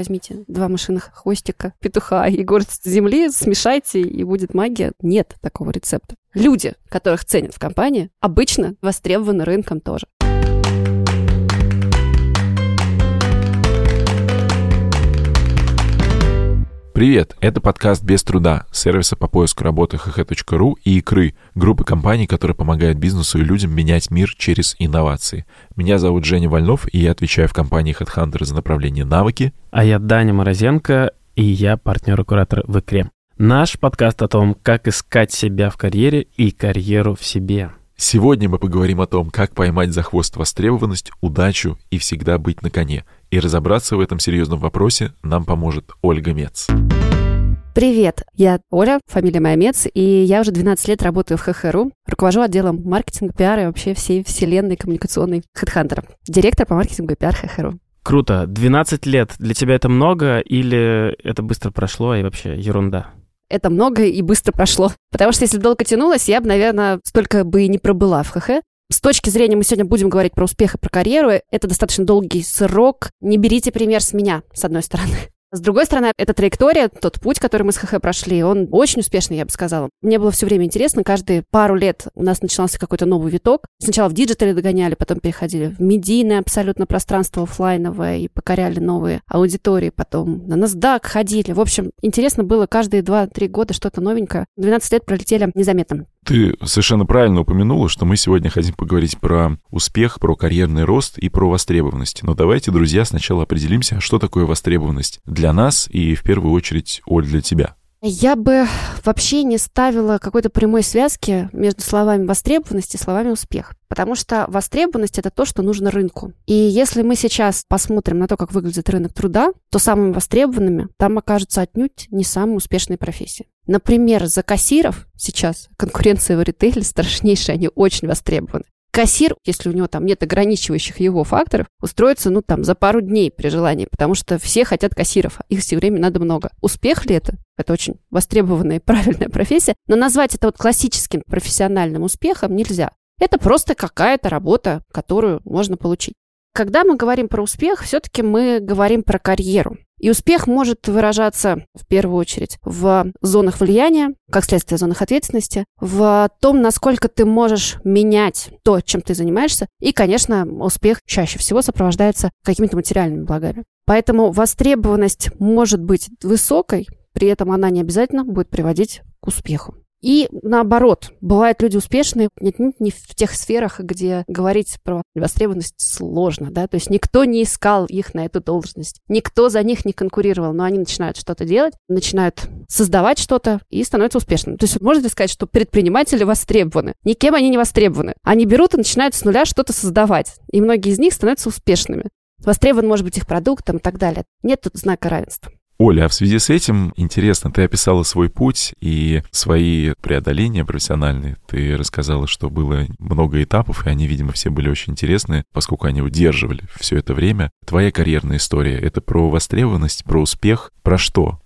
возьмите два машинных хвостика, петуха и горсть земли, смешайте, и будет магия. Нет такого рецепта. Люди, которых ценят в компании, обычно востребованы рынком тоже. Привет, это подкаст «Без труда» сервиса по поиску работы hh.ru и «Икры» группы компаний, которые помогают бизнесу и людям менять мир через инновации. Меня зовут Женя Вольнов, и я отвечаю в компании HeadHunter за направление навыки. А я Даня Морозенко, и я партнер-куратор в «Икре». Наш подкаст о том, как искать себя в карьере и карьеру в себе. Сегодня мы поговорим о том, как поймать за хвост востребованность, удачу и всегда быть на коне – и разобраться в этом серьезном вопросе нам поможет Ольга Мец. Привет, я Оля, фамилия моя Мец, и я уже 12 лет работаю в ХХРУ, руковожу отделом маркетинга, пиара и вообще всей вселенной коммуникационной HeadHunter, директор по маркетингу и пиар ХХРУ. Круто. 12 лет. Для тебя это много или это быстро прошло и вообще ерунда? Это много и быстро прошло. Потому что если долго тянулось, я бы, наверное, столько бы и не пробыла в HH. С точки зрения, мы сегодня будем говорить про успех и про карьеру, это достаточно долгий срок. Не берите пример с меня, с одной стороны. С другой стороны, эта траектория, тот путь, который мы с HH прошли, он очень успешный, я бы сказала. Мне было все время интересно, каждые пару лет у нас начинался какой-то новый виток. Сначала в диджитале догоняли, потом переходили в медийное абсолютно пространство офлайновое и покоряли новые аудитории, потом на NASDAQ ходили. В общем, интересно было каждые 2-3 года что-то новенькое. 12 лет пролетели незаметно. Ты совершенно правильно упомянула, что мы сегодня хотим поговорить про успех, про карьерный рост и про востребованность. Но давайте, друзья, сначала определимся, что такое востребованность для нас и, в первую очередь, Оль, для тебя. Я бы вообще не ставила какой-то прямой связки между словами востребованность и словами успех. Потому что востребованность это то, что нужно рынку. И если мы сейчас посмотрим на то, как выглядит рынок труда, то самыми востребованными там окажутся отнюдь не самые успешные профессии. Например, за кассиров сейчас конкуренция в ритейле страшнейшая, они очень востребованы. Кассир, если у него там нет ограничивающих его факторов, устроится, ну, там, за пару дней при желании, потому что все хотят кассиров, а их все время надо много. Успех ли это? Это очень востребованная и правильная профессия, но назвать это вот классическим профессиональным успехом нельзя. Это просто какая-то работа, которую можно получить. Когда мы говорим про успех, все-таки мы говорим про карьеру. И успех может выражаться в первую очередь в зонах влияния, как следствие зонах ответственности, в том, насколько ты можешь менять то, чем ты занимаешься. И, конечно, успех чаще всего сопровождается какими-то материальными благами. Поэтому востребованность может быть высокой, при этом она не обязательно будет приводить к успеху. И наоборот, бывают люди успешные нет, не в тех сферах, где говорить про востребованность сложно, да, то есть никто не искал их на эту должность, никто за них не конкурировал, но они начинают что-то делать, начинают создавать что-то и становятся успешными. То есть можно сказать, что предприниматели востребованы. Никем они не востребованы. Они берут и начинают с нуля что-то создавать, и многие из них становятся успешными. Востребован может быть их продуктом и так далее. Нет тут знака равенства. Оля, а в связи с этим интересно, ты описала свой путь и свои преодоления профессиональные. Ты рассказала, что было много этапов, и они, видимо, все были очень интересные, поскольку они удерживали все это время. Твоя карьерная история — это про востребованность, про успех, про что?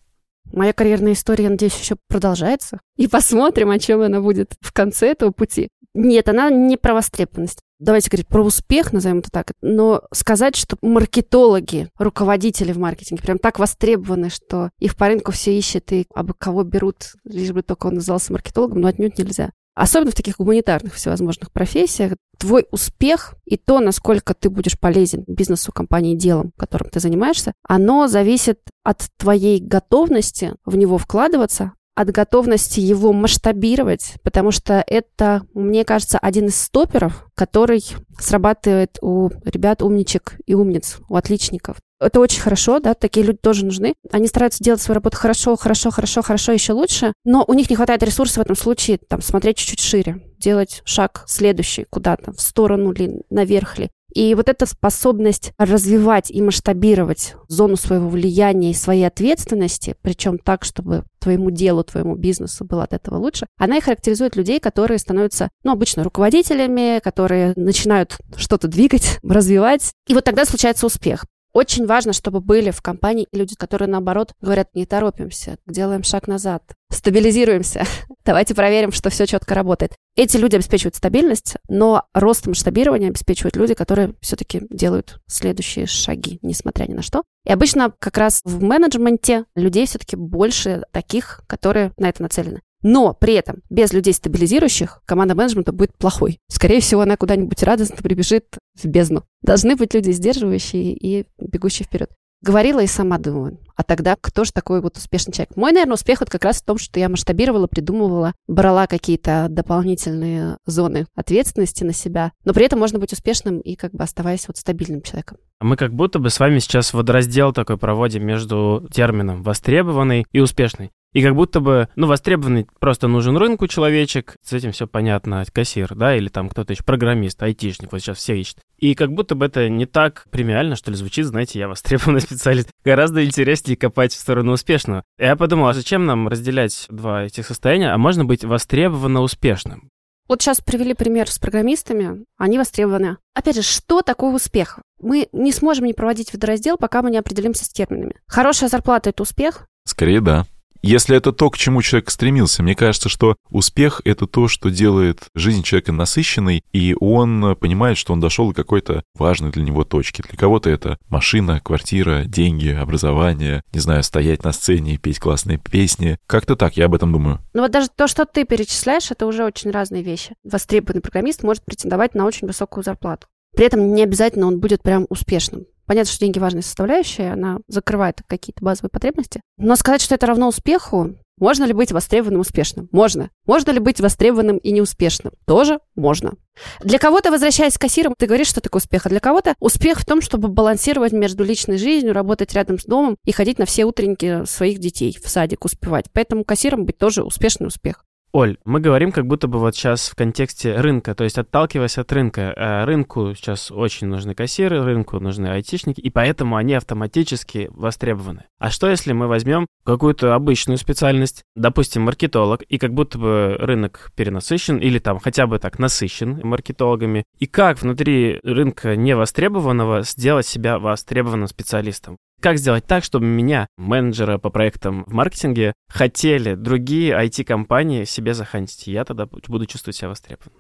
Моя карьерная история, надеюсь, еще продолжается. И посмотрим, о чем она будет в конце этого пути. Нет, она не про востребованность давайте говорить про успех, назовем это так, но сказать, что маркетологи, руководители в маркетинге прям так востребованы, что их по рынку все ищут и абы кого берут, лишь бы только он назывался маркетологом, но отнюдь нельзя. Особенно в таких гуманитарных всевозможных профессиях, твой успех и то, насколько ты будешь полезен бизнесу, компании, делом, которым ты занимаешься, оно зависит от твоей готовности в него вкладываться, от готовности его масштабировать, потому что это, мне кажется, один из стоперов, который срабатывает у ребят умничек и умниц, у отличников. Это очень хорошо, да, такие люди тоже нужны. Они стараются делать свою работу хорошо, хорошо, хорошо, хорошо, еще лучше, но у них не хватает ресурсов в этом случае, там, смотреть чуть-чуть шире, делать шаг следующий куда-то, в сторону ли, наверх ли. И вот эта способность развивать и масштабировать зону своего влияния и своей ответственности, причем так, чтобы твоему делу, твоему бизнесу было от этого лучше, она и характеризует людей, которые становятся, ну, обычно руководителями, которые начинают что-то двигать, развивать. И вот тогда случается успех. Очень важно, чтобы были в компании люди, которые, наоборот, говорят, не торопимся, делаем шаг назад, стабилизируемся, давайте проверим, что все четко работает. Эти люди обеспечивают стабильность, но рост масштабирования обеспечивают люди, которые все-таки делают следующие шаги, несмотря ни на что. И обычно как раз в менеджменте людей все-таки больше таких, которые на это нацелены. Но при этом без людей стабилизирующих команда менеджмента будет плохой. Скорее всего, она куда-нибудь радостно прибежит в бездну. Должны быть люди сдерживающие и бегущие вперед. Говорила и сама думаю, а тогда кто же такой вот успешный человек? Мой, наверное, успех вот как раз в том, что я масштабировала, придумывала, брала какие-то дополнительные зоны ответственности на себя, но при этом можно быть успешным и как бы оставаясь вот стабильным человеком. Мы как будто бы с вами сейчас водораздел такой проводим между термином «востребованный» и «успешный». И как будто бы, ну, востребованный просто нужен рынку человечек, с этим все понятно, кассир, да, или там кто-то еще, программист, айтишник, вот сейчас все ищут. И как будто бы это не так премиально, что ли, звучит, знаете, я востребованный специалист. Гораздо интереснее копать в сторону успешного. Я подумал, а зачем нам разделять два этих состояния, а можно быть востребованно успешным? Вот сейчас привели пример с программистами, они востребованы. Опять же, что такое успех? Мы не сможем не проводить водораздел, пока мы не определимся с терминами. Хорошая зарплата – это успех? Скорее, да. Если это то, к чему человек стремился, мне кажется, что успех — это то, что делает жизнь человека насыщенной, и он понимает, что он дошел до какой-то важной для него точки. Для кого-то это машина, квартира, деньги, образование, не знаю, стоять на сцене петь классные песни. Как-то так, я об этом думаю. Ну вот даже то, что ты перечисляешь, это уже очень разные вещи. Востребованный программист может претендовать на очень высокую зарплату. При этом не обязательно он будет прям успешным. Понятно, что деньги важная составляющая, она закрывает какие-то базовые потребности. Но сказать, что это равно успеху, можно ли быть востребованным успешным? Можно. Можно ли быть востребованным и неуспешным? Тоже можно. Для кого-то, возвращаясь к кассирам, ты говоришь, что такое успех, а для кого-то успех в том, чтобы балансировать между личной жизнью, работать рядом с домом и ходить на все утренники своих детей в садик успевать. Поэтому кассиром быть тоже успешный успех. Оль, мы говорим как будто бы вот сейчас в контексте рынка, то есть отталкиваясь от рынка. Э, рынку сейчас очень нужны кассиры, рынку нужны айтишники, и поэтому они автоматически востребованы. А что если мы возьмем какую-то обычную специальность, допустим, маркетолог, и как будто бы рынок перенасыщен, или там хотя бы так насыщен маркетологами, и как внутри рынка невостребованного сделать себя востребованным специалистом? Как сделать так, чтобы меня, менеджера по проектам в маркетинге, хотели другие IT-компании себе захантить? Я тогда буду чувствовать себя востребованным.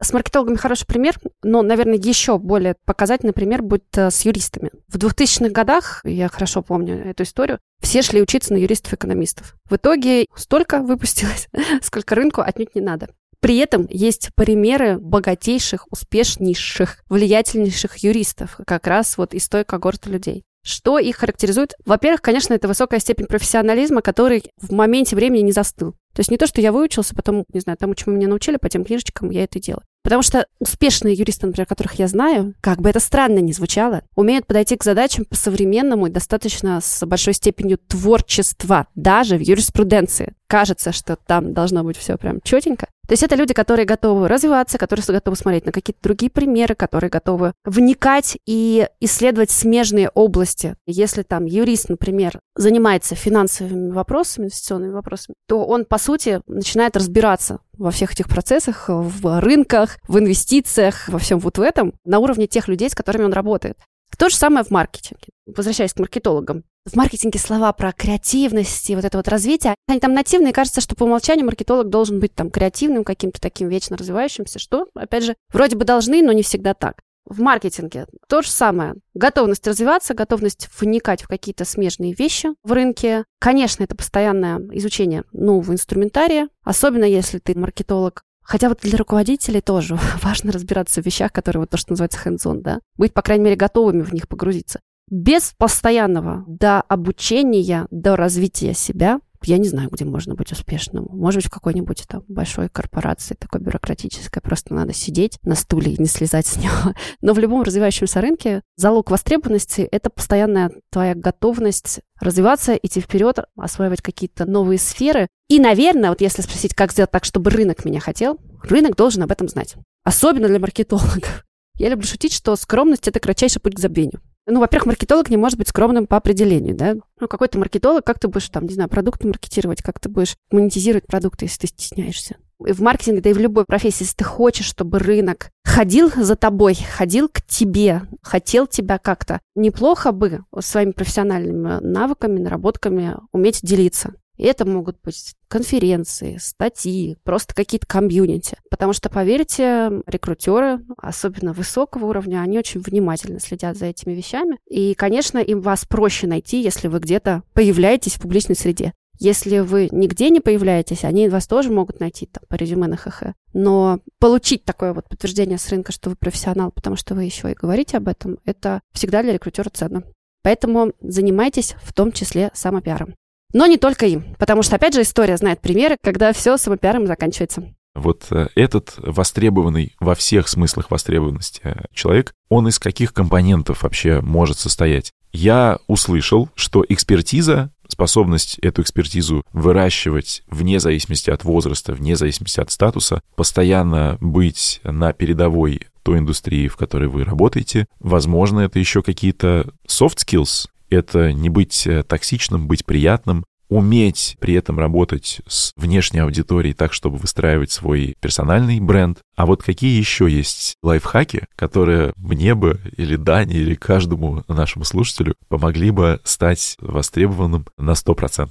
С маркетологами хороший пример, но, наверное, еще более показательный пример будет э, с юристами. В 2000-х годах, я хорошо помню эту историю, все шли учиться на юристов-экономистов. В итоге столько выпустилось, сколько рынку отнюдь не надо. При этом есть примеры богатейших, успешнейших, влиятельнейших юристов, как раз вот из той когорты людей. Что их характеризует? Во-первых, конечно, это высокая степень профессионализма, который в моменте времени не застыл. То есть не то, что я выучился, потом, не знаю, тому, чему меня научили, по тем книжечкам я это делаю. Потому что успешные юристы, например, которых я знаю, как бы это странно ни звучало, умеют подойти к задачам по-современному и достаточно с большой степенью творчества, даже в юриспруденции. Кажется, что там должно быть все прям четенько. То есть это люди, которые готовы развиваться, которые готовы смотреть на какие-то другие примеры, которые готовы вникать и исследовать смежные области. Если там юрист, например, занимается финансовыми вопросами, инвестиционными вопросами, то он, по сути, начинает разбираться во всех этих процессах, в рынках, в инвестициях, во всем вот в этом, на уровне тех людей, с которыми он работает. То же самое в маркетинге. Возвращаясь к маркетологам. В маркетинге слова про креативность и вот это вот развитие, они там нативные, кажется, что по умолчанию маркетолог должен быть там креативным, каким-то таким вечно развивающимся, что, опять же, вроде бы должны, но не всегда так. В маркетинге то же самое. Готовность развиваться, готовность вникать в какие-то смежные вещи в рынке. Конечно, это постоянное изучение нового инструментария, особенно если ты маркетолог Хотя вот для руководителей тоже важно разбираться в вещах, которые вот то, что называется hands-on, да. Быть, по крайней мере, готовыми в них погрузиться. Без постоянного до обучения, до развития себя я не знаю, где можно быть успешным. Может быть, в какой-нибудь там большой корпорации, такой бюрократической, просто надо сидеть на стуле и не слезать с него. Но в любом развивающемся рынке залог востребованности — это постоянная твоя готовность развиваться, идти вперед, осваивать какие-то новые сферы. И, наверное, вот если спросить, как сделать так, чтобы рынок меня хотел, рынок должен об этом знать. Особенно для маркетологов. Я люблю шутить, что скромность — это кратчайший путь к забвению. Ну, во-первых, маркетолог не может быть скромным по определению, да? Ну, какой-то маркетолог, как ты будешь там, не знаю, продукты маркетировать, как ты будешь монетизировать продукты, если ты стесняешься? И в маркетинге, да и в любой профессии, если ты хочешь, чтобы рынок ходил за тобой, ходил к тебе, хотел тебя как-то, неплохо бы своими профессиональными навыками, наработками уметь делиться. И это могут быть конференции, статьи, просто какие-то комьюнити. Потому что, поверьте, рекрутеры, особенно высокого уровня, они очень внимательно следят за этими вещами. И, конечно, им вас проще найти, если вы где-то появляетесь в публичной среде. Если вы нигде не появляетесь, они вас тоже могут найти там, по резюме на ХХ. Но получить такое вот подтверждение с рынка, что вы профессионал, потому что вы еще и говорите об этом, это всегда для рекрутера ценно. Поэтому занимайтесь в том числе самопиаром. Но не только им, потому что, опять же, история знает примеры, когда все самопиаром заканчивается. Вот э, этот востребованный во всех смыслах востребованности э, человек, он из каких компонентов вообще может состоять? Я услышал, что экспертиза способность эту экспертизу выращивать вне зависимости от возраста, вне зависимости от статуса, постоянно быть на передовой той индустрии, в которой вы работаете. Возможно, это еще какие-то soft skills, это не быть э, токсичным, быть приятным, уметь при этом работать с внешней аудиторией так, чтобы выстраивать свой персональный бренд. А вот какие еще есть лайфхаки, которые мне бы или Дане, или каждому нашему слушателю помогли бы стать востребованным на 100%?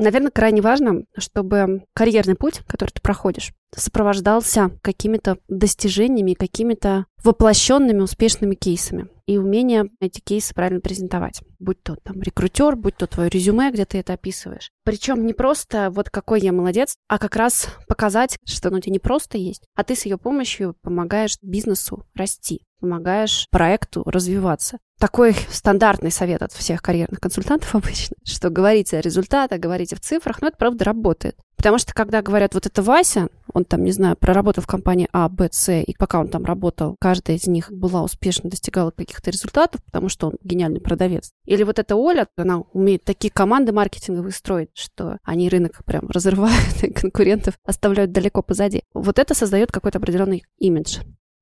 Наверное, крайне важно, чтобы карьерный путь, который ты проходишь, сопровождался какими-то достижениями, какими-то воплощенными успешными кейсами и умение эти кейсы правильно презентовать. Будь то там рекрутер, будь то твое резюме, где ты это описываешь. Причем не просто вот какой я молодец, а как раз показать, что ну, у тебя не просто есть, а ты с ее помощью помогаешь бизнесу расти помогаешь проекту развиваться. Такой стандартный совет от всех карьерных консультантов обычно, что говорите о результатах, говорите в цифрах, но это правда работает. Потому что когда говорят, вот это Вася, он там, не знаю, проработал в компании А, Б, С, и пока он там работал, каждая из них была успешно, достигала каких-то результатов, потому что он гениальный продавец. Или вот эта Оля, она умеет такие команды маркетинговые строить, что они рынок прям разрывают, конкурентов оставляют далеко позади. Вот это создает какой-то определенный имидж.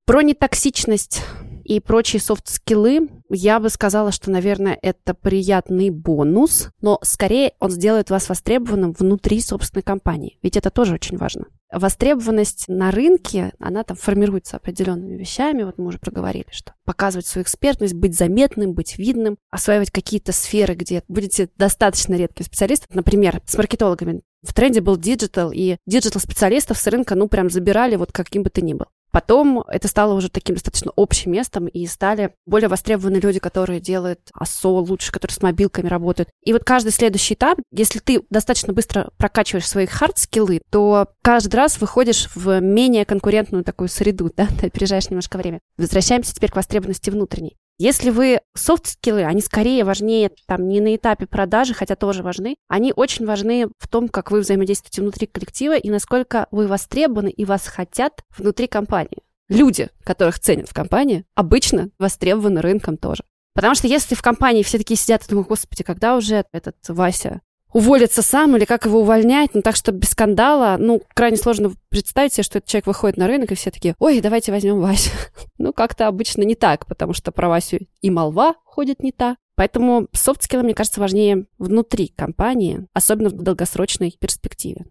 Про нетоксичность и прочие софт-скиллы, я бы сказала, что, наверное, это приятный бонус, но скорее он сделает вас востребованным внутри собственной компании, ведь это тоже очень важно. Востребованность на рынке, она там формируется определенными вещами, вот мы уже проговорили, что показывать свою экспертность, быть заметным, быть видным, осваивать какие-то сферы, где будете достаточно редким специалистом, например, с маркетологами. В тренде был диджитал, и диджитал-специалистов с рынка, ну, прям забирали вот каким бы ты ни был. Потом это стало уже таким достаточно общим местом, и стали более востребованы люди, которые делают ASO лучше, которые с мобилками работают. И вот каждый следующий этап, если ты достаточно быстро прокачиваешь свои хард-скиллы, то каждый раз выходишь в менее конкурентную такую среду, да, ты опережаешь немножко время. Возвращаемся теперь к востребованности внутренней. Если вы софт-скиллы, они скорее важнее там не на этапе продажи, хотя тоже важны, они очень важны в том, как вы взаимодействуете внутри коллектива и насколько вы востребованы и вас хотят внутри компании. Люди, которых ценят в компании, обычно востребованы рынком тоже. Потому что если в компании все такие сидят и думают, господи, когда уже этот Вася уволиться сам или как его увольнять, ну так, чтобы без скандала, ну, крайне сложно представить себе, что этот человек выходит на рынок, и все такие, ой, давайте возьмем Васю. ну, как-то обычно не так, потому что про Васю и молва ходит не та. Поэтому софт-скиллы, мне кажется, важнее внутри компании, особенно в долгосрочной перспективе.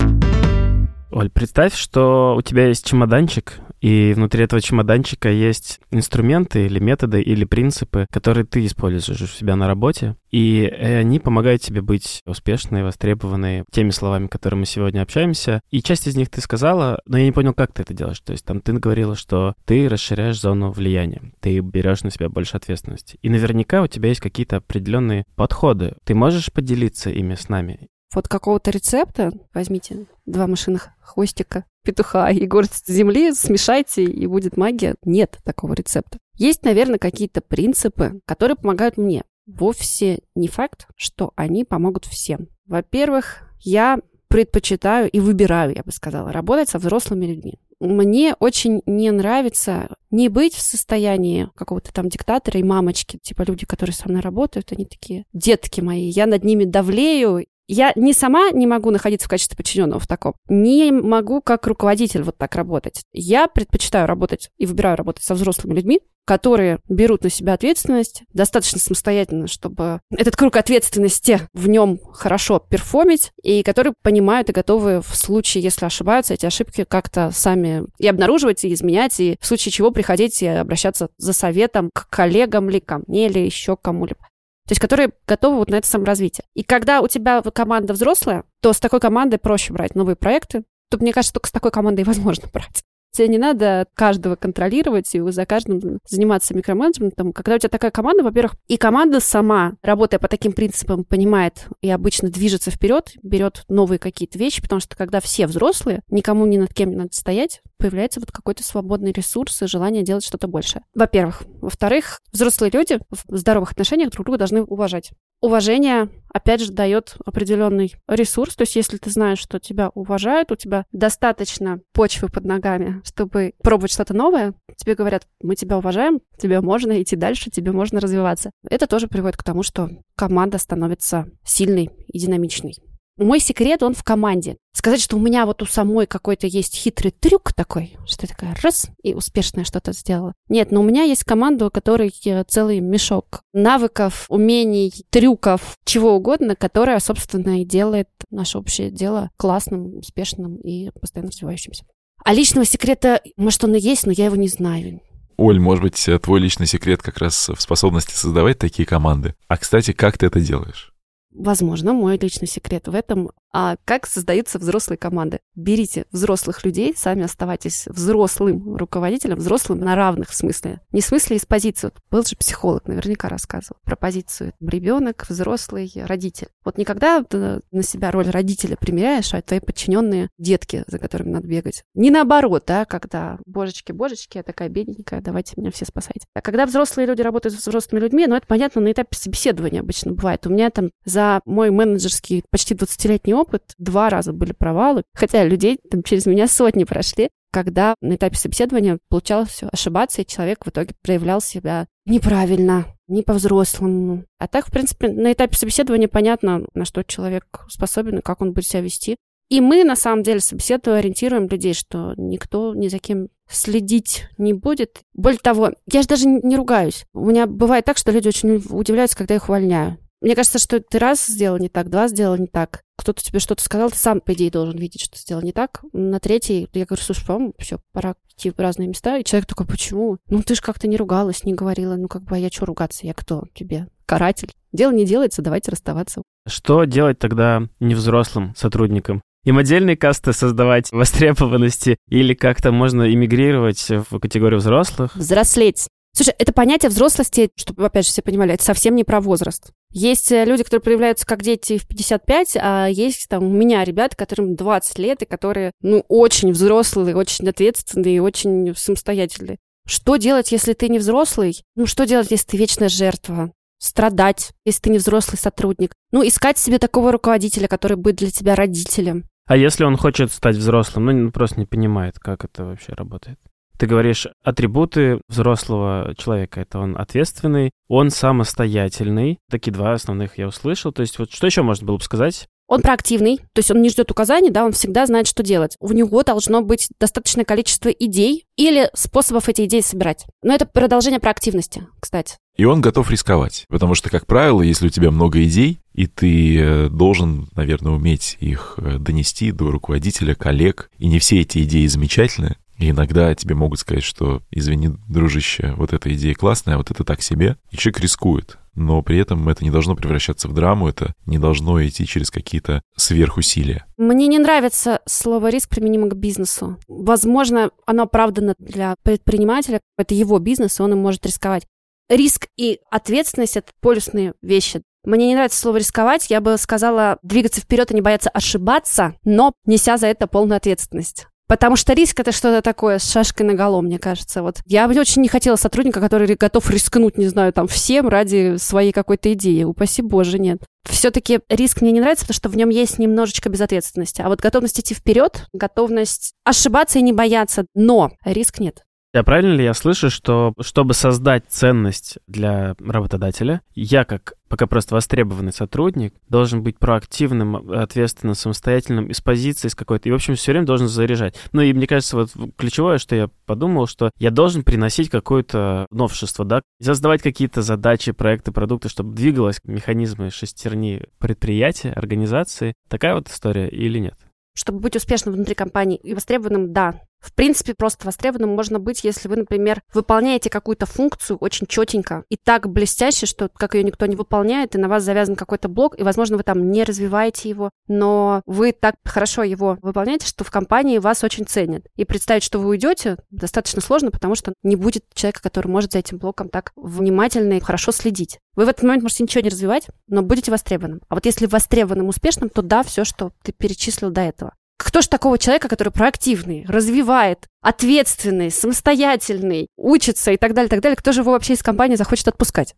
Оль, представь, что у тебя есть чемоданчик, и внутри этого чемоданчика есть инструменты или методы или принципы, которые ты используешь у себя на работе, и они помогают тебе быть успешной, востребованной теми словами, которыми мы сегодня общаемся. И часть из них ты сказала, но я не понял, как ты это делаешь. То есть там ты говорила, что ты расширяешь зону влияния, ты берешь на себя больше ответственности. И наверняка у тебя есть какие-то определенные подходы. Ты можешь поделиться ими с нами? Вот какого-то рецепта возьмите два машинных хвостика петуха и горсть земли, смешайте, и будет магия. Нет такого рецепта. Есть, наверное, какие-то принципы, которые помогают мне. Вовсе не факт, что они помогут всем. Во-первых, я предпочитаю и выбираю, я бы сказала, работать со взрослыми людьми. Мне очень не нравится не быть в состоянии какого-то там диктатора и мамочки. Типа люди, которые со мной работают, они такие, детки мои, я над ними давлею, Я не сама не могу находиться в качестве подчиненного в таком, не могу как руководитель вот так работать. Я предпочитаю работать и выбираю работать со взрослыми людьми, которые берут на себя ответственность достаточно самостоятельно, чтобы этот круг ответственности в нем хорошо перформить, и которые понимают и готовы в случае, если ошибаются, эти ошибки как-то сами и обнаруживать, и изменять, и в случае чего приходить и обращаться за советом к коллегам ли, ко мне или еще кому-либо. То есть которые готовы вот на это саморазвитие. И когда у тебя команда взрослая, то с такой командой проще брать новые проекты. Тут, мне кажется, только с такой командой возможно брать. Тебе не надо каждого контролировать и за каждым заниматься микроменеджментом. Когда у тебя такая команда, во-первых, и команда сама, работая по таким принципам, понимает и обычно движется вперед, берет новые какие-то вещи, потому что когда все взрослые, никому ни над кем не надо стоять, появляется вот какой-то свободный ресурс и желание делать что-то большее. Во-первых. Во-вторых, взрослые люди в здоровых отношениях друг друга должны уважать. Уважение, опять же, дает определенный ресурс. То есть, если ты знаешь, что тебя уважают, у тебя достаточно почвы под ногами, чтобы пробовать что-то новое, тебе говорят, мы тебя уважаем, тебе можно идти дальше, тебе можно развиваться. Это тоже приводит к тому, что команда становится сильной и динамичной. Мой секрет, он в команде. Сказать, что у меня вот у самой какой-то есть хитрый трюк такой, что я такая раз и успешное что-то сделала. Нет, но у меня есть команда, у которой целый мешок навыков, умений, трюков, чего угодно, которая, собственно, и делает наше общее дело классным, успешным и постоянно развивающимся. А личного секрета, может, он и есть, но я его не знаю. Оль, может быть, твой личный секрет как раз в способности создавать такие команды. А, кстати, как ты это делаешь? Возможно, мой личный секрет в этом. А как создаются взрослые команды? Берите взрослых людей, сами оставайтесь взрослым руководителем, взрослым на равных в смысле. Не в смысле из позиции. Был же психолог, наверняка рассказывал про позицию ребенок, взрослый, родитель. Вот никогда ты на себя роль родителя примеряешь, а твои подчиненные детки, за которыми надо бегать. Не наоборот, да, когда божечки, божечки, я такая бедненькая, давайте меня все спасайте. А когда взрослые люди работают с взрослыми людьми, ну это понятно на этапе собеседования обычно бывает. У меня там за мой менеджерский почти 20-летний опыт два раза были провалы, хотя людей там через меня сотни прошли, когда на этапе собеседования получалось все ошибаться, и человек в итоге проявлял себя неправильно, не по-взрослому. А так, в принципе, на этапе собеседования понятно, на что человек способен и как он будет себя вести. И мы, на самом деле, собеседуя, ориентируем людей, что никто ни за кем следить не будет. Более того, я же даже не ругаюсь. У меня бывает так, что люди очень удивляются, когда их увольняю. Мне кажется, что ты раз сделал не так, два сделал не так. Кто-то тебе что-то сказал, ты сам, по идее, должен видеть, что сделал не так. На третий я говорю, слушай, по-моему, все, пора идти в разные места. И человек такой, почему? Ну, ты же как-то не ругалась, не говорила. Ну, как бы, а я что ругаться? Я кто тебе? Каратель. Дело не делается, давайте расставаться. Что делать тогда невзрослым сотрудникам? Им отдельные касты создавать востребованности или как-то можно иммигрировать в категорию взрослых? Взрослеть. Слушай, это понятие взрослости, чтобы, опять же, все понимали, это совсем не про возраст. Есть э, люди, которые проявляются как дети в 55, а есть там у меня ребята, которым 20 лет, и которые, ну, очень взрослые, очень ответственные, очень самостоятельные. Что делать, если ты не взрослый? Ну, что делать, если ты вечная жертва? Страдать, если ты не взрослый сотрудник. Ну, искать себе такого руководителя, который будет для тебя родителем. А если он хочет стать взрослым, ну, просто не понимает, как это вообще работает? Ты говоришь, атрибуты взрослого человека. Это он ответственный, он самостоятельный. Такие два основных я услышал. То есть вот что еще можно было бы сказать? Он проактивный, то есть он не ждет указаний, да, он всегда знает, что делать. У него должно быть достаточное количество идей или способов эти идеи собирать. Но это продолжение проактивности, кстати. И он готов рисковать, потому что, как правило, если у тебя много идей, и ты э, должен, наверное, уметь их э, донести до руководителя, коллег, и не все эти идеи замечательны, и иногда тебе могут сказать, что, извини, дружище, вот эта идея классная, а вот это так себе. И человек рискует. Но при этом это не должно превращаться в драму, это не должно идти через какие-то сверхусилия. Мне не нравится слово «риск» применимо к бизнесу. Возможно, оно оправдано для предпринимателя. Это его бизнес, и он им может рисковать. Риск и ответственность — это полюсные вещи. Мне не нравится слово рисковать. Я бы сказала двигаться вперед и не бояться ошибаться, но неся за это полную ответственность. Потому что риск это что-то такое с шашкой на голову, мне кажется. Вот я бы очень не хотела сотрудника, который готов рискнуть, не знаю, там всем ради своей какой-то идеи. Упаси боже, нет. Все-таки риск мне не нравится, потому что в нем есть немножечко безответственности. А вот готовность идти вперед, готовность ошибаться и не бояться, но риск нет. А правильно ли я слышу, что чтобы создать ценность для работодателя, я как пока просто востребованный сотрудник должен быть проактивным, ответственным, самостоятельным, из позиции, с какой-то, и, в общем, все время должен заряжать. Ну и мне кажется, вот ключевое, что я подумал, что я должен приносить какое-то новшество, да, создавать какие-то задачи, проекты, продукты, чтобы двигалось механизмы шестерни предприятия, организации. Такая вот история или нет? Чтобы быть успешным внутри компании и востребованным, да, в принципе, просто востребованным можно быть, если вы, например, выполняете какую-то функцию очень четенько и так блестяще, что как ее никто не выполняет, и на вас завязан какой-то блок, и, возможно, вы там не развиваете его, но вы так хорошо его выполняете, что в компании вас очень ценят. И представить, что вы уйдете, достаточно сложно, потому что не будет человека, который может за этим блоком так внимательно и хорошо следить. Вы в этот момент можете ничего не развивать, но будете востребованным. А вот если востребованным успешным, то да, все, что ты перечислил до этого. Кто ж такого человека, который проактивный, развивает, ответственный, самостоятельный, учится и так далее, так далее, кто же его вообще из компании захочет отпускать?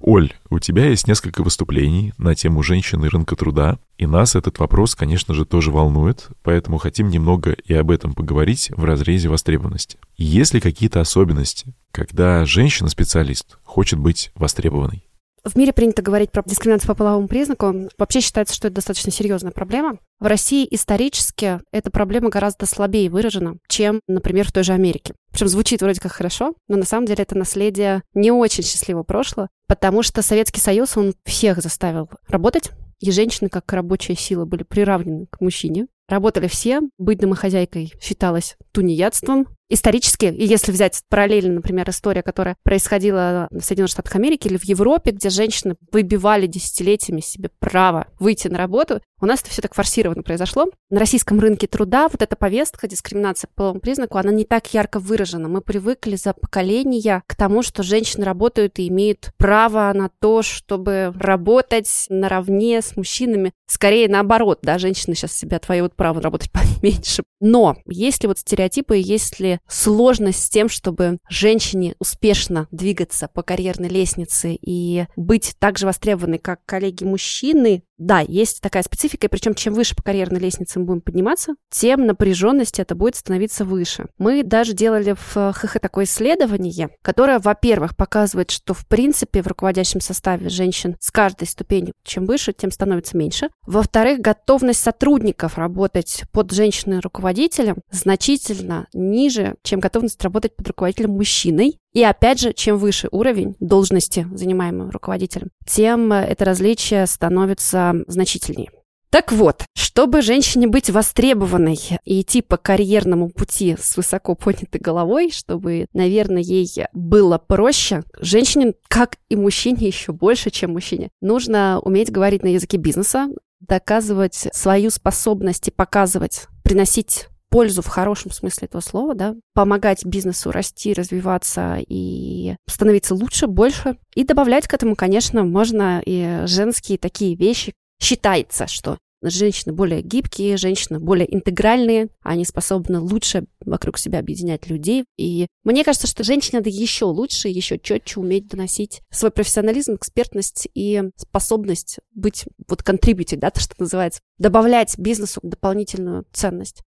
Оль, у тебя есть несколько выступлений на тему женщин и рынка труда, и нас этот вопрос, конечно же, тоже волнует, поэтому хотим немного и об этом поговорить в разрезе востребованности. Есть ли какие-то особенности, когда женщина-специалист хочет быть востребованной? В мире принято говорить про дискриминацию по половому признаку. Вообще считается, что это достаточно серьезная проблема. В России исторически эта проблема гораздо слабее выражена, чем, например, в той же Америке. Причем звучит вроде как хорошо, но на самом деле это наследие не очень счастливого прошлого, потому что Советский Союз, он всех заставил работать, и женщины, как рабочая сила, были приравнены к мужчине. Работали все, быть домохозяйкой считалось тунеядством, исторически, и если взять параллельно, например, история, которая происходила в Соединенных Штатах Америки или в Европе, где женщины выбивали десятилетиями себе право выйти на работу, у нас это все так форсированно произошло. На российском рынке труда вот эта повестка дискриминации по половому признаку, она не так ярко выражена. Мы привыкли за поколения к тому, что женщины работают и имеют право на то, чтобы работать наравне с мужчинами. Скорее наоборот, да, женщины сейчас себя отвоюют право работать поменьше. Но есть ли вот стереотипы, есть ли сложность с тем, чтобы женщине успешно двигаться по карьерной лестнице и быть так же востребованной, как коллеги-мужчины, да, есть такая специфика, и причем чем выше по карьерной лестнице мы будем подниматься, тем напряженность это будет становиться выше. Мы даже делали в ХХ такое исследование, которое, во-первых, показывает, что в принципе в руководящем составе женщин с каждой ступенью чем выше, тем становится меньше. Во-вторых, готовность сотрудников работать под женщиной-руководителем значительно ниже, чем готовность работать под руководителем мужчиной. И опять же, чем выше уровень должности, занимаемого руководителем, тем это различие становится значительнее. Так вот, чтобы женщине быть востребованной и идти по карьерному пути с высоко поднятой головой, чтобы, наверное, ей было проще, женщине, как и мужчине, еще больше, чем мужчине, нужно уметь говорить на языке бизнеса, доказывать свою способность и показывать, приносить пользу в хорошем смысле этого слова, да, помогать бизнесу расти, развиваться и становиться лучше, больше. И добавлять к этому, конечно, можно и женские такие вещи. Считается, что женщины более гибкие, женщины более интегральные, они способны лучше вокруг себя объединять людей. И мне кажется, что женщине надо еще лучше, еще четче уметь доносить свой профессионализм, экспертность и способность быть вот контрибьютить, да, то, что называется, добавлять бизнесу дополнительную ценность.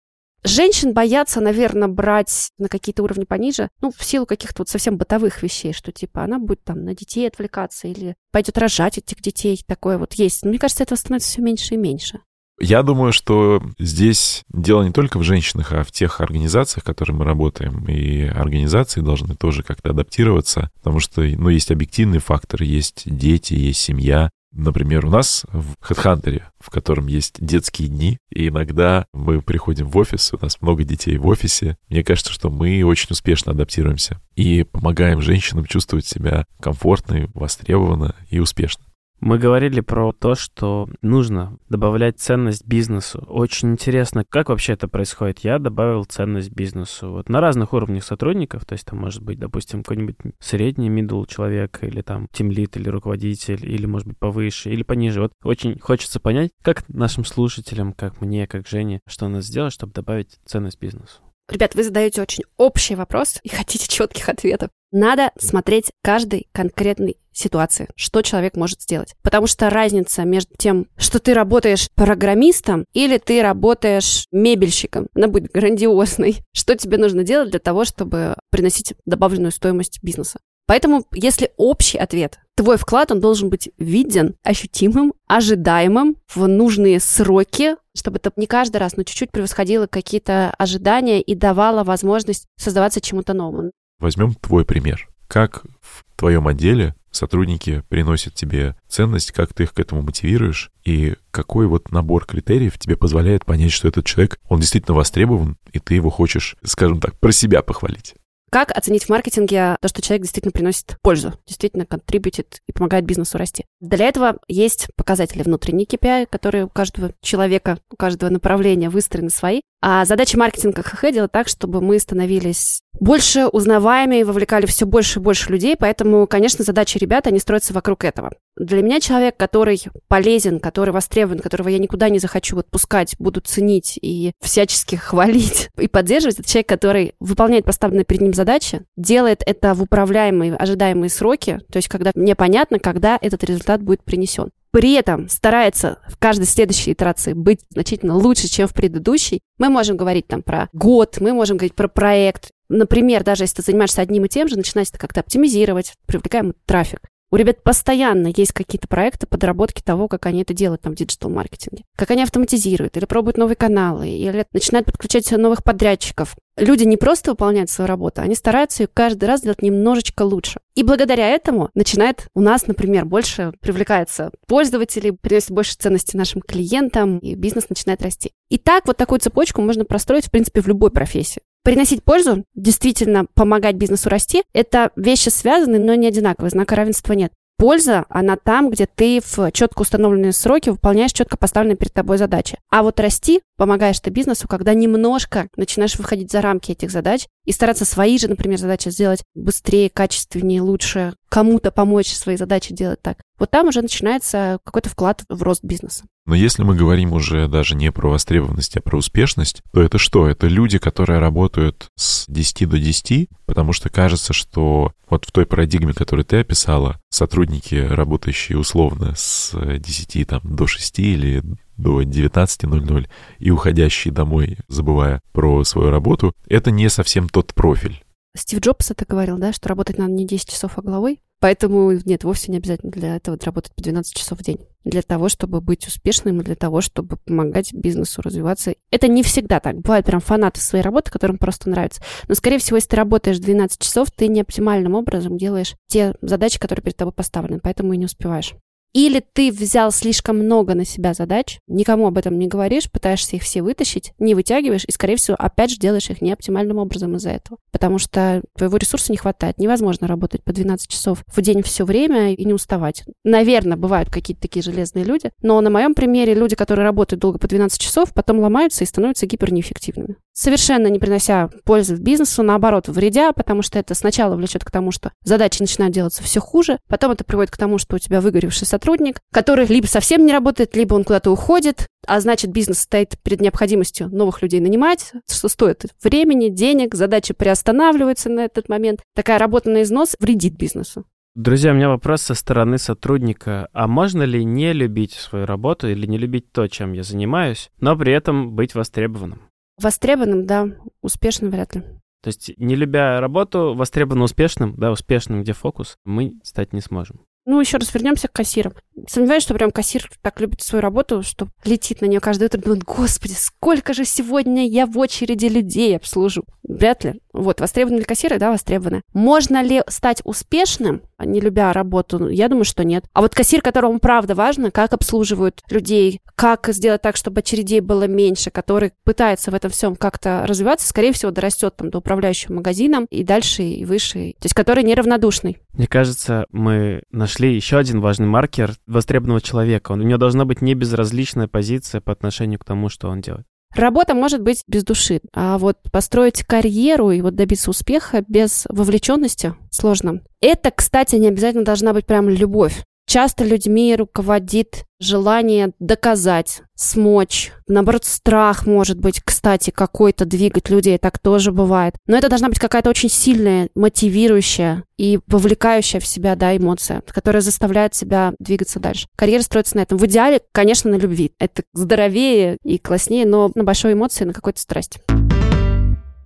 Женщин боятся, наверное, брать на какие-то уровни пониже, ну, в силу каких-то вот совсем бытовых вещей, что типа она будет там на детей отвлекаться или пойдет рожать этих детей, такое вот есть. Но мне кажется, этого становится все меньше и меньше. Я думаю, что здесь дело не только в женщинах, а в тех организациях, в которых мы работаем. И организации должны тоже как-то адаптироваться, потому что, ну, есть объективный фактор, есть дети, есть семья, Например, у нас в HeadHunter, в котором есть детские дни, и иногда мы приходим в офис, у нас много детей в офисе. Мне кажется, что мы очень успешно адаптируемся и помогаем женщинам чувствовать себя комфортно, востребованно и успешно. Мы говорили про то, что нужно добавлять ценность бизнесу. Очень интересно, как вообще это происходит. Я добавил ценность бизнесу вот на разных уровнях сотрудников, то есть там может быть, допустим, какой-нибудь средний мидл человек или там тимлит или руководитель, или может быть повыше, или пониже. Вот очень хочется понять, как нашим слушателям, как мне, как Жене, что надо сделать, чтобы добавить ценность бизнесу. Ребят, вы задаете очень общий вопрос и хотите четких ответов. Надо смотреть каждой конкретной ситуации, что человек может сделать. Потому что разница между тем, что ты работаешь программистом или ты работаешь мебельщиком, она будет грандиозной. Что тебе нужно делать для того, чтобы приносить добавленную стоимость бизнеса? Поэтому, если общий ответ, твой вклад, он должен быть виден, ощутимым, ожидаемым в нужные сроки, чтобы это не каждый раз, но чуть-чуть превосходило какие-то ожидания и давало возможность создаваться чему-то новому. Возьмем твой пример. Как в твоем отделе сотрудники приносят тебе ценность, как ты их к этому мотивируешь, и какой вот набор критериев тебе позволяет понять, что этот человек, он действительно востребован, и ты его хочешь, скажем так, про себя похвалить. Как оценить в маркетинге то, что человек действительно приносит пользу, действительно контрибьютит и помогает бизнесу расти? Для этого есть показатели внутренние KPI, которые у каждого человека, у каждого направления выстроены свои. А задача маркетинга ХХ делать так, чтобы мы становились больше узнаваемыми, вовлекали все больше и больше людей, поэтому, конечно, задачи ребят, они строятся вокруг этого. Для меня человек, который полезен, который востребован, которого я никуда не захочу отпускать, буду ценить и всячески хвалить и поддерживать, это человек, который выполняет поставленные перед ним задачи, делает это в управляемые, ожидаемые сроки, то есть когда мне понятно, когда этот результат будет принесен при этом старается в каждой следующей итерации быть значительно лучше, чем в предыдущей, мы можем говорить там про год, мы можем говорить про проект. Например, даже если ты занимаешься одним и тем же, начинаешь это как-то оптимизировать, привлекаем трафик. У ребят постоянно есть какие-то проекты подработки того, как они это делают там в диджитал-маркетинге. Как они автоматизируют или пробуют новые каналы, или начинают подключать новых подрядчиков. Люди не просто выполняют свою работу, они стараются ее каждый раз делать немножечко лучше. И благодаря этому начинает у нас, например, больше привлекается пользователей, приносит больше ценности нашим клиентам, и бизнес начинает расти. И так вот такую цепочку можно простроить, в принципе, в любой профессии. Приносить пользу, действительно помогать бизнесу расти, это вещи связаны, но не одинаковые, знака равенства нет. Польза, она там, где ты в четко установленные сроки выполняешь четко поставленные перед тобой задачи. А вот расти помогаешь ты бизнесу, когда немножко начинаешь выходить за рамки этих задач и стараться свои же, например, задачи сделать быстрее, качественнее, лучше, кому-то помочь свои задачи делать так. Вот там уже начинается какой-то вклад в рост бизнеса. Но если мы говорим уже даже не про востребованность, а про успешность, то это что? Это люди, которые работают с 10 до 10, потому что кажется, что вот в той парадигме, которую ты описала, сотрудники, работающие условно с 10 там, до 6 или до 19.00 и уходящие домой, забывая про свою работу, это не совсем тот профиль. Стив Джобс это говорил, да, что работать надо не 10 часов, а головой. Поэтому нет, вовсе не обязательно для этого работать по 12 часов в день. Для того, чтобы быть успешным и для того, чтобы помогать бизнесу развиваться. Это не всегда так. Бывают прям фанаты своей работы, которым просто нравится. Но, скорее всего, если ты работаешь 12 часов, ты не оптимальным образом делаешь те задачи, которые перед тобой поставлены, поэтому и не успеваешь. Или ты взял слишком много на себя задач, никому об этом не говоришь, пытаешься их все вытащить, не вытягиваешь, и, скорее всего, опять же делаешь их неоптимальным образом из-за этого. Потому что твоего ресурса не хватает. Невозможно работать по 12 часов в день все время и не уставать. Наверное, бывают какие-то такие железные люди, но на моем примере люди, которые работают долго по 12 часов, потом ломаются и становятся гипернеэффективными. Совершенно не принося пользы бизнесу, наоборот, вредя, потому что это сначала влечет к тому, что задачи начинают делаться все хуже, потом это приводит к тому, что у тебя выгоревший сотрудник, сотрудник, который либо совсем не работает, либо он куда-то уходит, а значит, бизнес стоит перед необходимостью новых людей нанимать, что стоит времени, денег, задачи приостанавливаются на этот момент. Такая работа на износ вредит бизнесу. Друзья, у меня вопрос со стороны сотрудника. А можно ли не любить свою работу или не любить то, чем я занимаюсь, но при этом быть востребованным? Востребованным, да. Успешным вряд ли. То есть, не любя работу, востребованно успешным, да, успешным, где фокус, мы стать не сможем. Ну, еще раз вернемся к кассирам. Сомневаюсь, что прям кассир так любит свою работу, что летит на нее каждое утро и думает, господи, сколько же сегодня я в очереди людей обслужу. Вряд ли. Вот, востребованы ли кассиры? Да, востребованы. Можно ли стать успешным, не любя работу? Я думаю, что нет. А вот кассир, которому правда важно, как обслуживают людей, как сделать так, чтобы очередей было меньше, который пытается в этом всем как-то развиваться, скорее всего, дорастет там до управляющего магазином и дальше, и выше. То есть, который неравнодушный. Мне кажется, мы нашли еще один важный маркер востребованного человека. У него должна быть не безразличная позиция по отношению к тому, что он делает. Работа может быть без души, а вот построить карьеру и вот добиться успеха без вовлеченности сложно. Это, кстати, не обязательно должна быть прям любовь. Часто людьми руководит желание доказать, смочь. Наоборот, страх может быть, кстати, какой-то двигать людей, так тоже бывает. Но это должна быть какая-то очень сильная, мотивирующая и вовлекающая в себя, да, эмоция, которая заставляет себя двигаться дальше. Карьера строится на этом. В идеале, конечно, на любви. Это здоровее и класснее, но на большой эмоции, на какой-то страсти.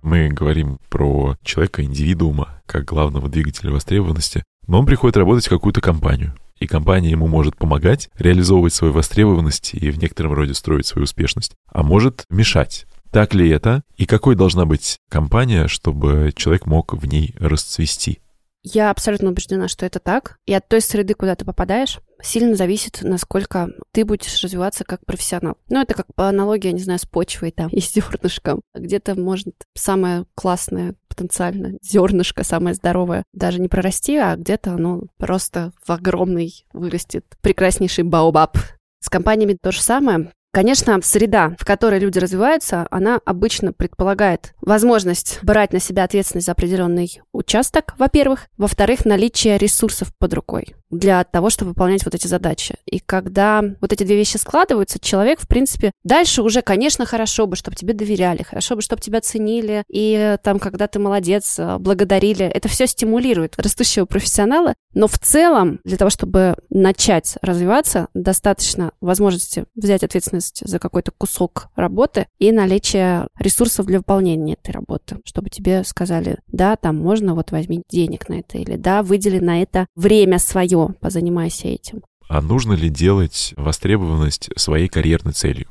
Мы говорим про человека, индивидуума, как главного двигателя востребованности, но он приходит работать в какую-то компанию. И компания ему может помогать реализовывать свою востребованность и в некотором роде строить свою успешность, а может мешать. Так ли это? И какой должна быть компания, чтобы человек мог в ней расцвести? Я абсолютно убеждена, что это так. И от той среды, куда ты попадаешь, сильно зависит, насколько ты будешь развиваться как профессионал. Ну, это как по аналогии, не знаю, с почвой там и зернышком. Где-то может самое классное потенциально зернышко, самое здоровое, даже не прорасти, а где-то оно просто в огромный вырастет прекраснейший баобаб. С компаниями то же самое. Конечно, среда, в которой люди развиваются, она обычно предполагает возможность брать на себя ответственность за определенный участок, во-первых. Во-вторых, наличие ресурсов под рукой для того, чтобы выполнять вот эти задачи. И когда вот эти две вещи складываются, человек, в принципе, дальше уже, конечно, хорошо бы, чтобы тебе доверяли, хорошо бы, чтобы тебя ценили, и там, когда ты молодец, благодарили. Это все стимулирует растущего профессионала, но в целом для того, чтобы начать развиваться, достаточно возможности взять ответственность за какой-то кусок работы и наличие ресурсов для выполнения этой работы, чтобы тебе сказали, да, там можно, вот возьми денег на это, или да, выдели на это время свое, позанимайся этим. А нужно ли делать востребованность своей карьерной целью?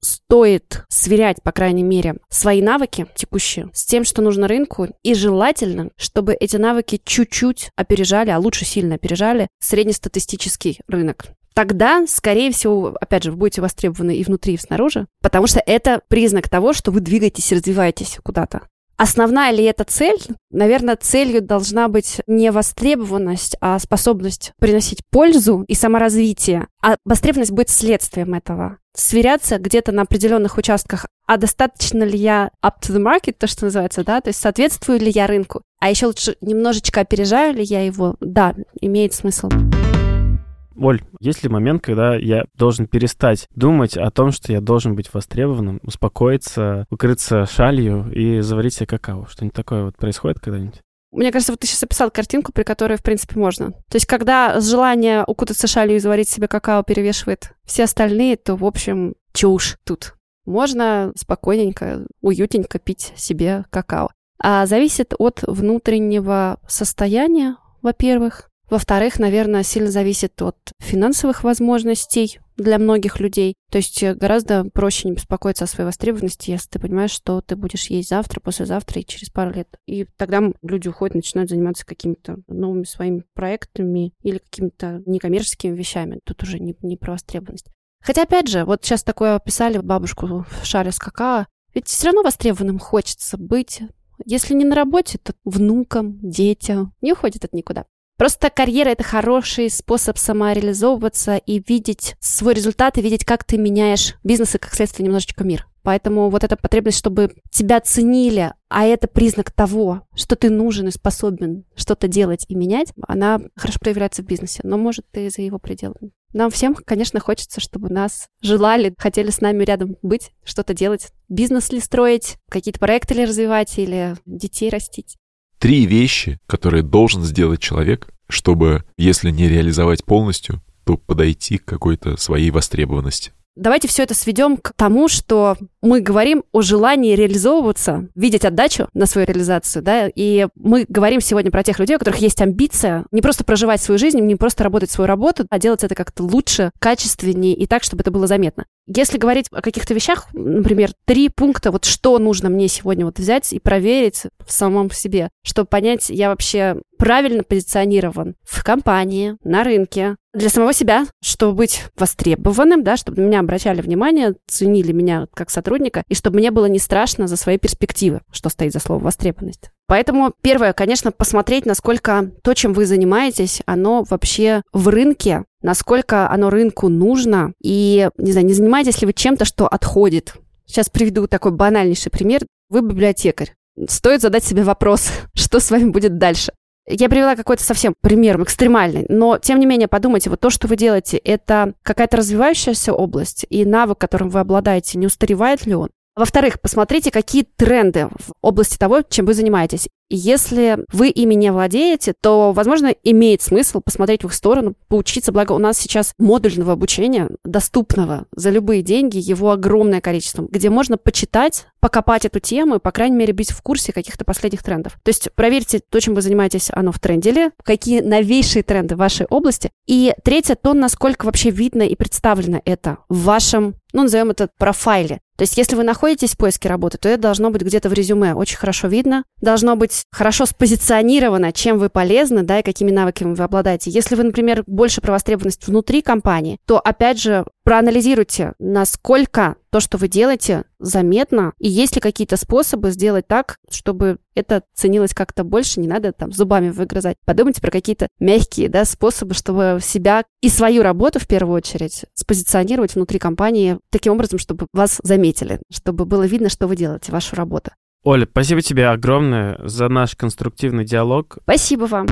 Стоит сверять, по крайней мере, свои навыки текущие с тем, что нужно рынку, и желательно, чтобы эти навыки чуть-чуть опережали, а лучше сильно опережали среднестатистический рынок. Тогда, скорее всего, опять же, вы будете востребованы и внутри, и снаружи, потому что это признак того, что вы двигаетесь и развиваетесь куда-то. Основная ли это цель? Наверное, целью должна быть не востребованность, а способность приносить пользу и саморазвитие. А востребованность будет следствием этого. Сверяться где-то на определенных участках, а достаточно ли я up to the market, то, что называется, да, то есть соответствую ли я рынку. А еще лучше немножечко опережаю ли я его? Да, имеет смысл. Оль, есть ли момент, когда я должен перестать думать о том, что я должен быть востребованным, успокоиться, укрыться шалью и заварить себе какао? Что-нибудь такое вот происходит когда-нибудь? Мне кажется, вот ты сейчас описал картинку, при которой, в принципе, можно. То есть, когда желание укутаться шалью и заварить себе какао перевешивает все остальные, то, в общем, чушь тут. Можно спокойненько, уютненько пить себе какао. А зависит от внутреннего состояния, во-первых, во-вторых, наверное, сильно зависит от финансовых возможностей для многих людей. То есть э, гораздо проще не беспокоиться о своей востребованности, если ты понимаешь, что ты будешь есть завтра, послезавтра и через пару лет. И тогда люди уходят, начинают заниматься какими-то новыми своими проектами или какими-то некоммерческими вещами. Тут уже не, не про востребованность. Хотя, опять же, вот сейчас такое описали бабушку в шаре с какао. Ведь все равно востребованным хочется быть. Если не на работе, то внукам, детям. Не уходит это никуда. Просто карьера — это хороший способ самореализовываться и видеть свой результат, и видеть, как ты меняешь бизнес и, как следствие, немножечко мир. Поэтому вот эта потребность, чтобы тебя ценили, а это признак того, что ты нужен и способен что-то делать и менять, она хорошо проявляется в бизнесе, но может и за его пределами. Нам всем, конечно, хочется, чтобы нас желали, хотели с нами рядом быть, что-то делать, бизнес ли строить, какие-то проекты ли развивать или детей растить три вещи, которые должен сделать человек, чтобы, если не реализовать полностью, то подойти к какой-то своей востребованности. Давайте все это сведем к тому, что мы говорим о желании реализовываться, видеть отдачу на свою реализацию, да, и мы говорим сегодня про тех людей, у которых есть амбиция не просто проживать свою жизнь, не просто работать свою работу, а делать это как-то лучше, качественнее и так, чтобы это было заметно. Если говорить о каких-то вещах, например, три пункта, вот что нужно мне сегодня вот взять и проверить в самом себе, чтобы понять, я вообще правильно позиционирован в компании, на рынке, для самого себя, чтобы быть востребованным, да, чтобы на меня обращали внимание, ценили меня как сотрудника, и чтобы мне было не страшно за свои перспективы, что стоит за слово востребованность. Поэтому первое, конечно, посмотреть, насколько то, чем вы занимаетесь, оно вообще в рынке, насколько оно рынку нужно, и, не знаю, не занимаетесь ли вы чем-то, что отходит. Сейчас приведу такой банальнейший пример. Вы библиотекарь. Стоит задать себе вопрос, что с вами будет дальше. Я привела какой-то совсем пример экстремальный, но тем не менее подумайте, вот то, что вы делаете, это какая-то развивающаяся область, и навык, которым вы обладаете, не устаревает ли он? Во-вторых, посмотрите, какие тренды в области того, чем вы занимаетесь. Если вы ими не владеете, то, возможно, имеет смысл посмотреть в их сторону, поучиться. Благо, у нас сейчас модульного обучения, доступного за любые деньги, его огромное количество, где можно почитать, покопать эту тему и, по крайней мере, быть в курсе каких-то последних трендов. То есть проверьте то, чем вы занимаетесь, оно в тренде ли, какие новейшие тренды в вашей области. И третье, то, насколько вообще видно и представлено это в вашем, ну, назовем это профайле. То есть, если вы находитесь в поиске работы, то это должно быть где-то в резюме очень хорошо видно, должно быть хорошо спозиционировано, чем вы полезны, да, и какими навыками вы обладаете. Если вы, например, больше про востребованность внутри компании, то, опять же, проанализируйте, насколько то, что вы делаете, заметно, и есть ли какие-то способы сделать так, чтобы это ценилось как-то больше, не надо там зубами выгрызать. Подумайте про какие-то мягкие да, способы, чтобы себя и свою работу в первую очередь спозиционировать внутри компании таким образом, чтобы вас заметили, чтобы было видно, что вы делаете, вашу работу. Оля, спасибо тебе огромное за наш конструктивный диалог. Спасибо вам.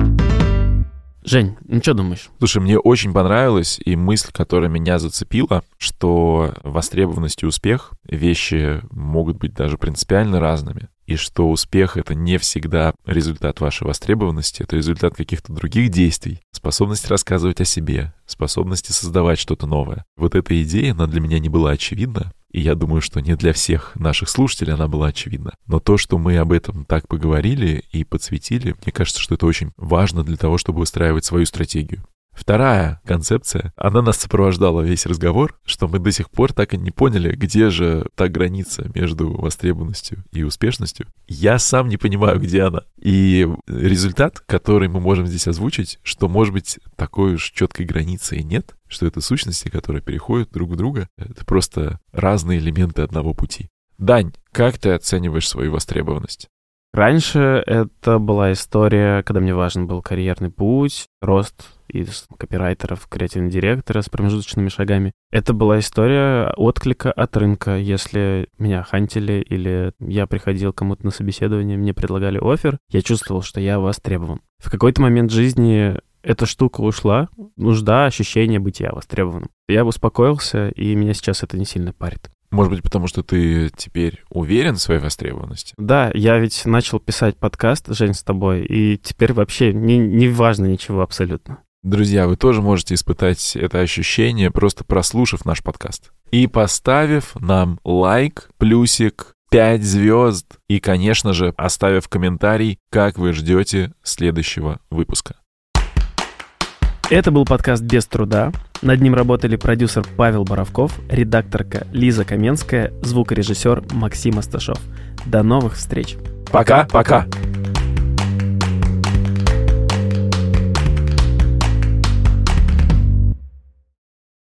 Жень, ну что думаешь? Слушай, мне очень понравилось, и мысль, которая меня зацепила, что востребованность и успех — вещи могут быть даже принципиально разными и что успех — это не всегда результат вашей востребованности, это результат каких-то других действий, способность рассказывать о себе, способности создавать что-то новое. Вот эта идея, она для меня не была очевидна, и я думаю, что не для всех наших слушателей она была очевидна. Но то, что мы об этом так поговорили и подсветили, мне кажется, что это очень важно для того, чтобы выстраивать свою стратегию. Вторая концепция, она нас сопровождала весь разговор, что мы до сих пор так и не поняли, где же та граница между востребованностью и успешностью. Я сам не понимаю, где она. И результат, который мы можем здесь озвучить, что, может быть, такой уж четкой границы и нет, что это сущности, которые переходят друг в друга. Это просто разные элементы одного пути. Дань, как ты оцениваешь свою востребованность? Раньше это была история, когда мне важен был карьерный путь, рост из копирайтеров, креативного директора с промежуточными шагами. Это была история отклика от рынка. Если меня хантили или я приходил кому-то на собеседование, мне предлагали офер, я чувствовал, что я востребован. В какой-то момент жизни эта штука ушла, нужда, ощущение бытия востребованным. Я успокоился, и меня сейчас это не сильно парит. Может быть, потому что ты теперь уверен в своей востребованности? Да, я ведь начал писать подкаст, Жень, с тобой, и теперь вообще не, не важно ничего абсолютно. Друзья, вы тоже можете испытать это ощущение, просто прослушав наш подкаст. И поставив нам лайк, плюсик, 5 звезд и, конечно же, оставив комментарий, как вы ждете следующего выпуска. Это был подкаст «Без труда». Над ним работали продюсер Павел Боровков, редакторка Лиза Каменская, звукорежиссер Максим Асташов. До новых встреч. Пока-пока.